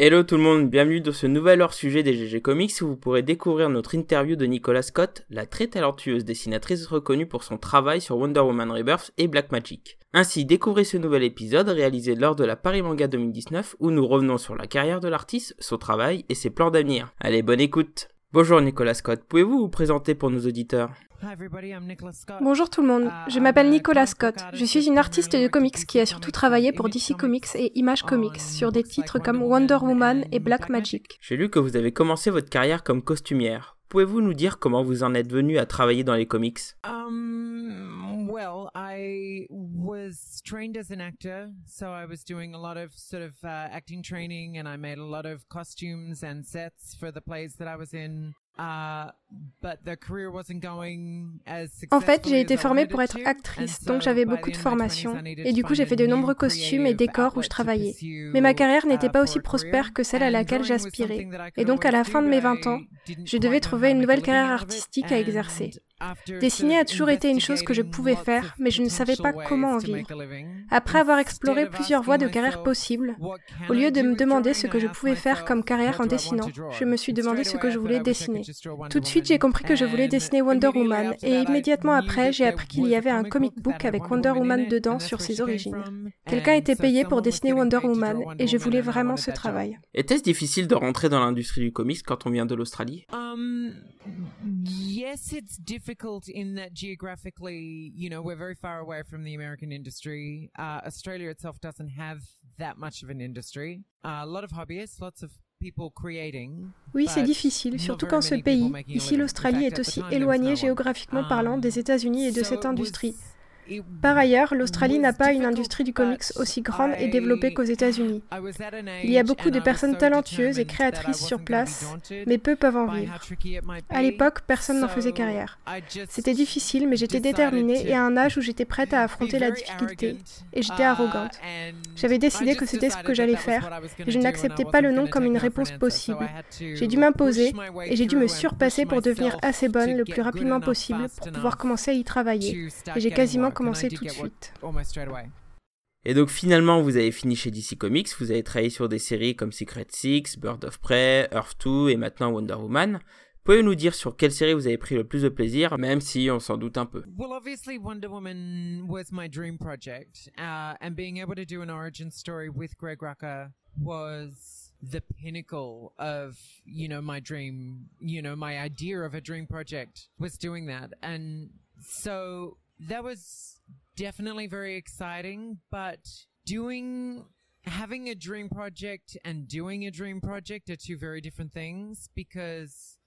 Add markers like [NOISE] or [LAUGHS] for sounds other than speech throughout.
Hello tout le monde, bienvenue dans ce nouvel hors-sujet des GG Comics où vous pourrez découvrir notre interview de Nicola Scott, la très talentueuse dessinatrice reconnue pour son travail sur Wonder Woman Rebirth et Black Magic. Ainsi, découvrez ce nouvel épisode réalisé lors de la Paris Manga 2019 où nous revenons sur la carrière de l'artiste, son travail et ses plans d'avenir. Allez, bonne écoute Bonjour Nicolas Scott, pouvez-vous vous présenter pour nos auditeurs? Bonjour tout le monde, je m'appelle Nicolas Scott. Je suis une artiste de comics qui a surtout travaillé pour DC Comics et Image Comics sur des titres comme Wonder Woman et Black Magic. J'ai lu que vous avez commencé votre carrière comme costumière. Pouvez-vous nous dire comment vous en êtes venu à travailler dans les comics? Um, Well, I was trained as an actor, so I was doing a lot of sort of uh, acting training, and I made a lot of costumes and sets for the plays that I was in. Uh, en fait, j'ai été formée pour être actrice, donc j'avais beaucoup de formations. Et du coup, j'ai fait de nombreux costumes et décors où je travaillais. Mais ma carrière n'était pas aussi prospère que celle à laquelle j'aspirais. Et donc, à la fin de mes 20 ans, je devais trouver une nouvelle carrière artistique à exercer. Dessiner a toujours été une chose que je pouvais faire, mais je ne savais pas comment en vivre. Après avoir exploré plusieurs voies de carrière possibles, au lieu de me demander ce que je pouvais faire comme carrière en dessinant, je me suis demandé ce que je voulais dessiner. Tout de suite, j'ai compris que je voulais dessiner Wonder Woman, et immédiatement après, j'ai appris qu'il y avait un comic book avec Wonder Woman dedans sur ses origines. Quelqu'un était payé pour dessiner Wonder Woman, et je voulais vraiment ce travail. Était-ce difficile de rentrer dans l'industrie du comics quand on vient de l'Australie um, difficult in that geographically, you know, we're very far away from the American industry. Uh, Australia itself doesn't have that much of an industry. Uh, a lot of hobbyists, lots of Oui, c'est difficile, surtout quand ce pays, ici l'Australie, est aussi éloigné géographiquement parlant um, des États-Unis et de cette industrie. Par ailleurs, l'Australie n'a pas une industrie du comics aussi grande et développée qu'aux États-Unis. Il y a beaucoup de personnes talentueuses et créatrices sur place, mais peu peuvent en vivre. À l'époque, personne n'en faisait carrière. C'était difficile, mais j'étais déterminée et à un âge où j'étais prête à affronter la difficulté. Et j'étais arrogante. J'avais décidé que c'était ce que j'allais faire, et je n'acceptais pas le non comme une réponse possible. J'ai dû m'imposer, et j'ai dû me surpasser pour devenir assez bonne le plus rapidement possible pour pouvoir commencer à y travailler. Et j'ai quasiment commencer tout de suite. Et donc finalement, vous avez fini chez DC Comics, vous avez travaillé sur des séries comme Secret Six, Bird of Prey, Earth 2 et maintenant Wonder Woman. Pouvez-vous nous dire sur quelle série vous avez pris le plus de plaisir, même si on s'en doute un peu? Well, obviously Wonder Woman was my dream project, uh, and being able to do an origin story with Greg Rucka was the pinnacle of you know my dream you know my idea of a dream project was doing that and so that was definitely very exciting, but doing having a dream project and doing a dream project are two very different things because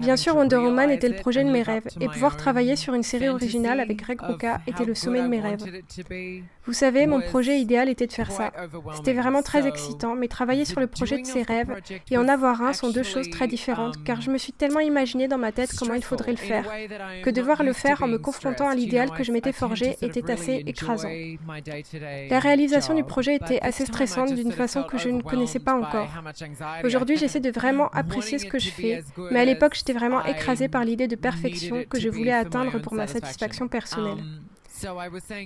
Bien sûr, Wonder Woman était le projet de mes rêves, et pouvoir travailler sur une série originale avec Greg Rucka était le sommet de mes rêves. Vous savez, mon projet idéal était de faire ça. C'était vraiment très excitant, mais travailler sur le projet de ses rêves et en avoir un sont deux choses très différentes, car je me suis tellement imaginé dans ma tête comment il faudrait le faire, que devoir le faire en me confrontant à l'idéal que je m'étais forgé était assez écrasant. La réalisation du projet était assez stressante d'une façon que je ne connaissais pas encore. Aujourd'hui, [LAUGHS] j'essaie de vraiment apprécier ce que je fais, mais à l'époque, j'étais vraiment écrasée par l'idée de perfection que je voulais atteindre pour ma satisfaction personnelle.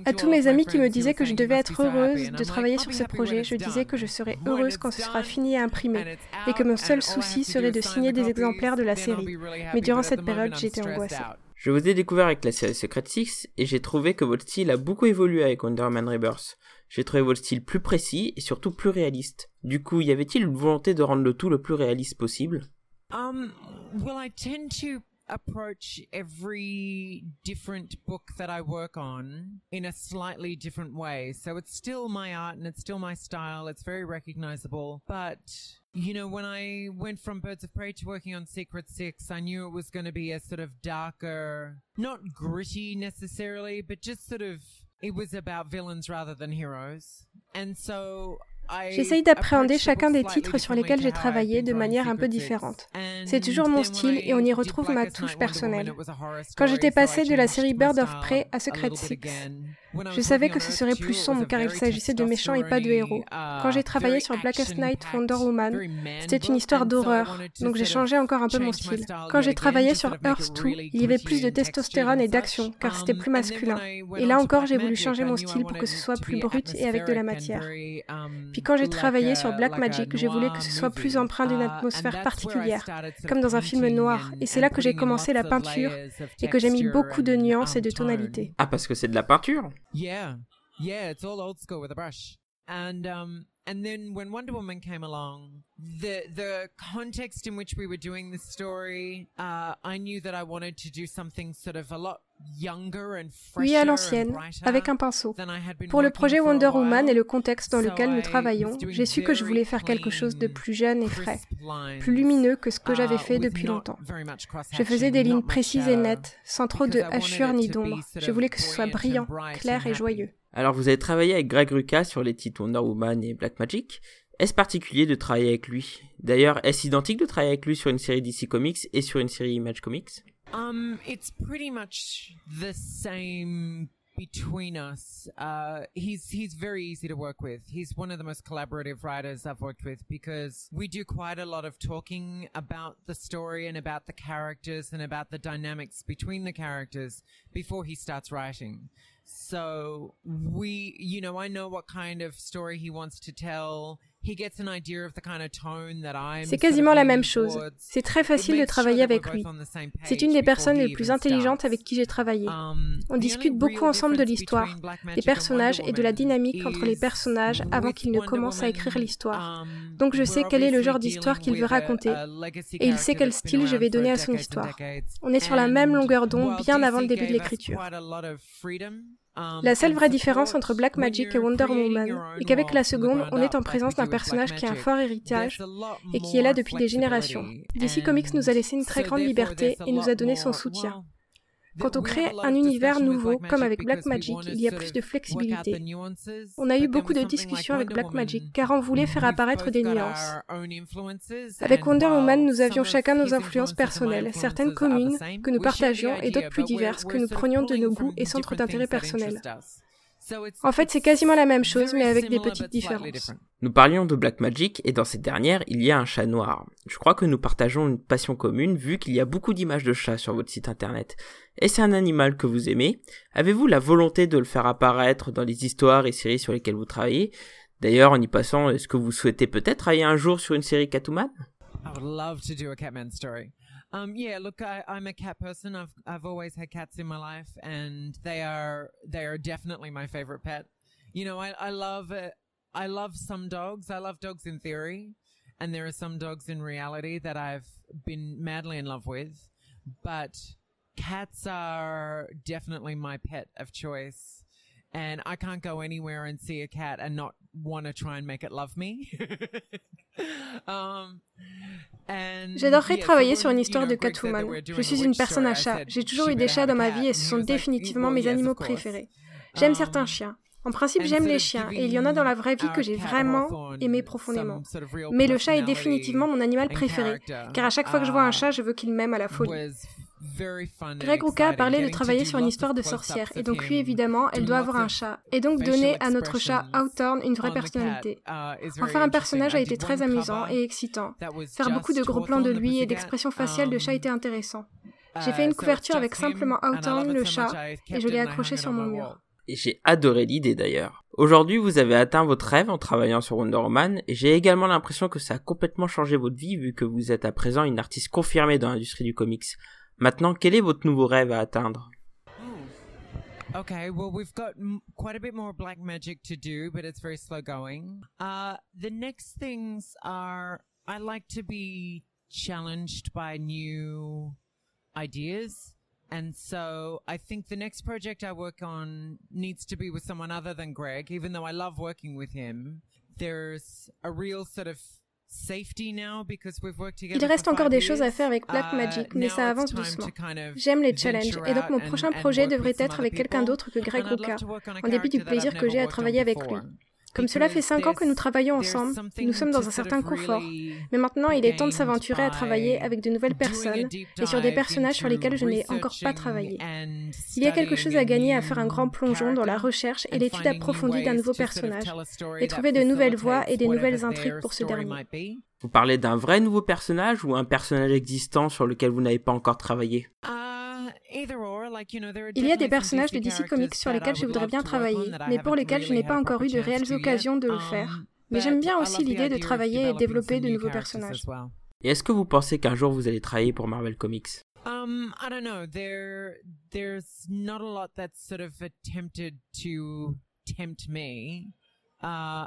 À tous mes amis qui me disaient que je devais être heureuse de travailler sur ce projet, je disais que je serais heureuse quand ce sera fini et imprimé, et que mon seul souci serait de signer des exemplaires de la série. Mais durant cette période, j'étais angoissée. Je vous ai découvert avec la série Secret Six et j'ai trouvé que votre style a beaucoup évolué avec Wonder Woman Rebirth. J'ai trouvé votre style plus précis et surtout plus réaliste. Du coup, y avait-il une volonté de rendre le tout le plus réaliste possible? Um, well, I tend to approach every different book that I work on in a slightly different way. So it's still my art and it's still my style. It's very recognizable. But, you know, when I went from Birds of Prey to working on Secret Six, I knew it was going to be a sort of darker, not gritty necessarily, but just sort of J'essaye d'appréhender chacun des titres sur lesquels j'ai travaillé de manière un peu différente. C'est toujours mon style et on y retrouve ma touche personnelle. Quand j'étais passée de la série Bird of Prey à Secret Six, Je savais que ce serait plus sombre car il s'agissait de méchants et pas de héros. Quand j'ai travaillé sur Blackest Night Wonder Woman, c'était une histoire d'horreur, donc j'ai changé encore un peu mon style. Quand j'ai travaillé sur Earth 2, il y avait plus de testostérone et d'action car c'était plus masculin. Et là encore, j'ai voulu changer mon style pour que ce soit plus brut et avec de la matière. Puis quand j'ai travaillé sur Black Magic, j'ai voulu que ce soit plus empreint d'une atmosphère particulière, comme dans un film noir. Et c'est là que j'ai commencé la peinture et que j'ai mis beaucoup de nuances et de tonalités. Ah, parce que c'est de la peinture Yeah, yeah, it's all old school with a brush. And um, and then when Wonder Woman came along, the the context in which we were doing the story, uh, I knew that I wanted to do something sort of a lot Oui, à l'ancienne, avec un pinceau. Pour le projet Wonder Woman et le contexte dans lequel nous travaillons, j'ai su que je voulais faire quelque chose de plus jeune et frais, plus lumineux que ce que j'avais uh, fait depuis longtemps. Je faisais des lignes précises et nettes, sans trop de hachures ni d'ombre. Je voulais que ce soit brillant, clair et joyeux. Alors vous avez travaillé avec Greg Rucka sur les titres Wonder Woman et Black Magic. Est-ce particulier de travailler avec lui? D'ailleurs, est-ce identique de travailler avec lui sur une série DC Comics et sur une série Image Comics? Um, it's pretty much the same between us. Uh, he's he's very easy to work with. He's one of the most collaborative writers I've worked with because we do quite a lot of talking about the story and about the characters and about the dynamics between the characters before he starts writing. So we, you know, I know what kind of story he wants to tell. C'est quasiment la même chose. C'est très facile de travailler avec lui. C'est une des personnes les plus intelligentes avec qui j'ai travaillé. Um, On discute beaucoup ensemble de l'histoire, des personnages et de la dynamique entre les personnages avant qu'il ne commence à écrire l'histoire. Um, Donc je sais quel est le genre d'histoire qu'il veut raconter et il sait quel style je vais donner à son histoire. On est sur la même longueur d'onde bien avant le début de l'écriture. La seule vraie différence entre Black Magic et Wonder Woman est qu'avec la seconde, on est en présence d'un personnage qui a un fort héritage et qui est là depuis des générations. DC Comics nous a laissé une très grande liberté et nous a donné son soutien. Quand on crée un univers nouveau, comme avec Black Magic, il y a plus de flexibilité. On a eu beaucoup de discussions avec Black Magic, car on voulait faire apparaître des nuances. Avec Wonder Woman, nous avions chacun nos influences personnelles, certaines communes que nous partagions et d'autres plus diverses que nous prenions de nos goûts et centres d'intérêt personnels. En fait, c'est quasiment la même chose, mais avec des petites différences. Nous parlions de Black Magic, et dans cette dernière, il y a un chat noir. Je crois que nous partageons une passion commune, vu qu'il y a beaucoup d'images de chats sur votre site internet. Et c'est un animal que vous aimez Avez-vous la volonté de le faire apparaître dans les histoires et séries sur lesquelles vous travaillez? D'ailleurs, en y passant, est-ce que vous souhaitez peut-être travailler un jour sur une série Catwoman Um, yeah, look, I, I'm a cat person. I've I've always had cats in my life, and they are they are definitely my favorite pet. You know, I I love it. I love some dogs. I love dogs in theory, and there are some dogs in reality that I've been madly in love with. But cats are definitely my pet of choice. And I can't go anywhere and see a cat and not want to try and make it love me. [LAUGHS] um, J'adorerais travailler sur une histoire de Catwoman. Je suis une personne à chat. J'ai toujours eu des chats dans ma vie et ce sont définitivement mes animaux préférés. J'aime certains chiens. En principe, j'aime les chiens et il y en a dans la vraie vie que j'ai vraiment aimé profondément. Mais le chat est définitivement mon animal préféré, car à chaque fois que je vois un chat, je veux qu'il m'aime à la folie. Greg Ruka a parlé de travailler sur une histoire de sorcière, et donc lui évidemment, elle doit avoir un chat, et donc donner à notre chat Hawthorne une vraie personnalité. Uh, en faire un personnage a été très amusant et excitant. Faire beaucoup de gros plans de lui et d'expressions faciales de chat était intéressant. J'ai fait une uh, couverture avec simplement Hawthorne, le chat, et je l'ai accroché sur mon mur. Et j'ai adoré l'idée d'ailleurs. Aujourd'hui, vous avez atteint votre rêve en travaillant sur Wonder Woman, et j'ai également l'impression que ça a complètement changé votre vie vu que vous êtes à présent une artiste confirmée dans l'industrie du comics. Maintenant, quel est votre nouveau rêve à atteindre Okay, well, we've got quite a bit more black magic to do, but it's very slow going. Uh, the next things are I like to be challenged by new ideas. And so I think the next project I work on needs to be with someone other than Greg, even though I love working with him. There's a real sort of Il reste encore des choses à faire avec Black uh, Magic, mais ça avance doucement. J'aime les challenges, et donc mon prochain projet devrait être avec quelqu'un d'autre que Greg Rucka, en dépit du plaisir que j'ai à travailler avec lui. Comme cela fait cinq ans que nous travaillons ensemble, nous sommes dans un certain confort. Mais maintenant, il est temps de s'aventurer à travailler avec de nouvelles personnes et sur des personnages sur lesquels je n'ai encore pas travaillé. Il y a quelque chose à gagner à faire un grand plongeon dans la recherche et l'étude approfondie d'un nouveau personnage, et trouver de nouvelles voies et des nouvelles intrigues pour ce dernier. Vous parlez d'un vrai nouveau personnage ou un personnage existant sur lequel vous n'avez pas encore travaillé? Il y a des personnages de DC Comics sur lesquels je voudrais bien travailler, mais pour lesquels je n'ai pas encore eu de réelles occasions de le faire. Um, mais j'aime bien aussi l'idée de travailler et développer de nouveaux personnages. Et est-ce que vous pensez qu'un jour vous allez travailler pour Marvel Comics? Um, I don't know. There, there's not a lot that's sort of attempted to tempt me. Uh,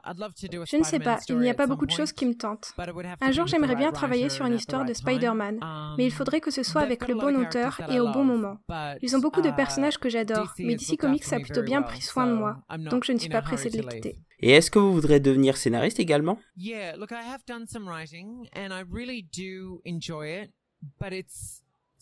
je ne sais pas, il n'y a pas beaucoup de choses qui me tentent. Un jour, j'aimerais bien travailler sur une histoire de Spider-Man, mais il um, faudrait que ce soit avec le bon auteur et au bon moment. Ils ont beaucoup de uh, personnages que j'adore, mais DC Comics a plutôt bien pris soin de moi, donc je ne suis pas pressé de les quitter. Et est-ce que vous voudrez devenir scénariste également?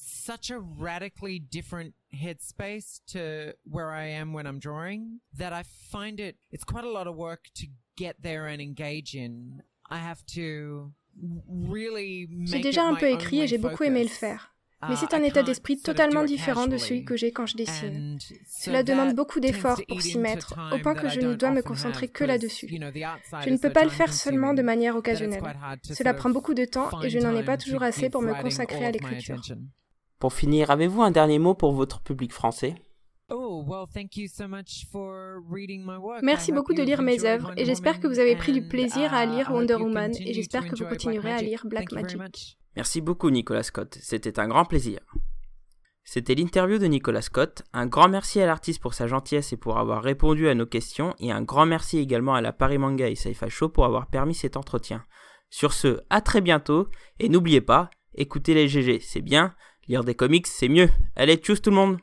Such a radically different headspace to where I am when I'm drawing that I find it, it's quite a lot of work to get there and engage in. I have to really J'ai déjà un peu écrit et j'ai beaucoup aimé le faire. Mais c'est uh, un état d'esprit totalement différent de celui que j'ai quand je dessine. Cela demande beaucoup d'efforts pour s'y mettre, au point que je ne dois me concentrer que là-dessus. Je ne peux pas le faire seulement de manière occasionnelle. Cela prend beaucoup de temps et je n'en ai pas toujours assez pour me consacrer à l'écriture. Pour finir, avez-vous un dernier mot pour votre public français? Oh, Merci beaucoup de lire mes œuvres et j'espère que vous avez pris du plaisir à lire uh, Wonder Woman et j'espère que vous continuerez à lire Black Magic. Merci beaucoup Nicolas Scott, c'était un grand plaisir. C'était l'interview de Nicolas Scott. Un grand merci à l'artiste pour sa gentillesse et pour avoir répondu à nos questions et un grand merci également à la Paris Manga et Saifa Show pour avoir permis cet entretien. Sur ce, à très bientôt et n'oubliez pas, écoutez les GG, c'est bien, Lire des comics, c'est mieux. Allez, tchuss tout le monde